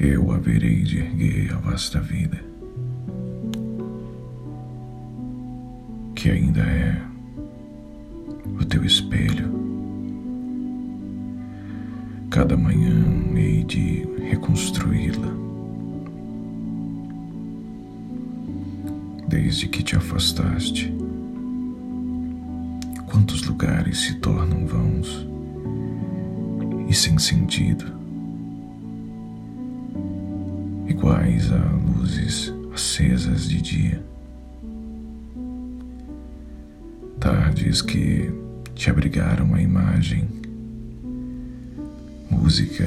eu haverei de erguer a vasta vida, que ainda é o teu espelho. Cada manhã hei de reconstruí-la. Desde que te afastaste, quantos lugares se tornam vãos e sem sentido iguais a luzes acesas de dia. Tardes que te abrigaram a imagem, música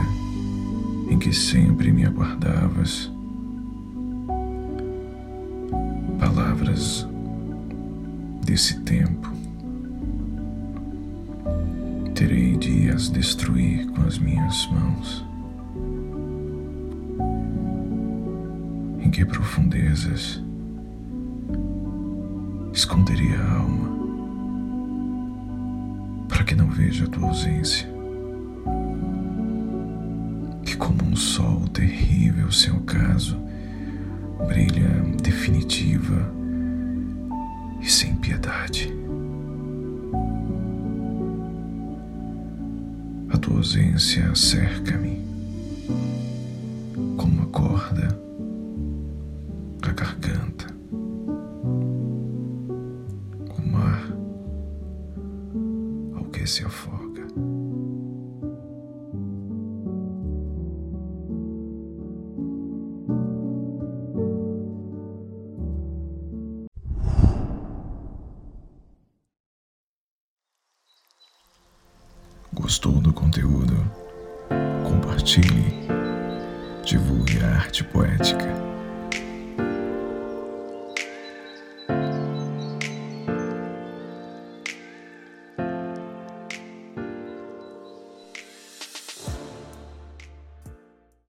em que sempre me aguardavas, palavras desse tempo. Terei de as destruir com as minhas mãos. Que profundezas esconderia a alma para que não veja a tua ausência. Que, como um sol terrível, seu caso brilha definitiva e sem piedade. A tua ausência cerca-me garganta. O mar ao que se afoga. Gostou do conteúdo? Compartilhe, divulgue a arte poética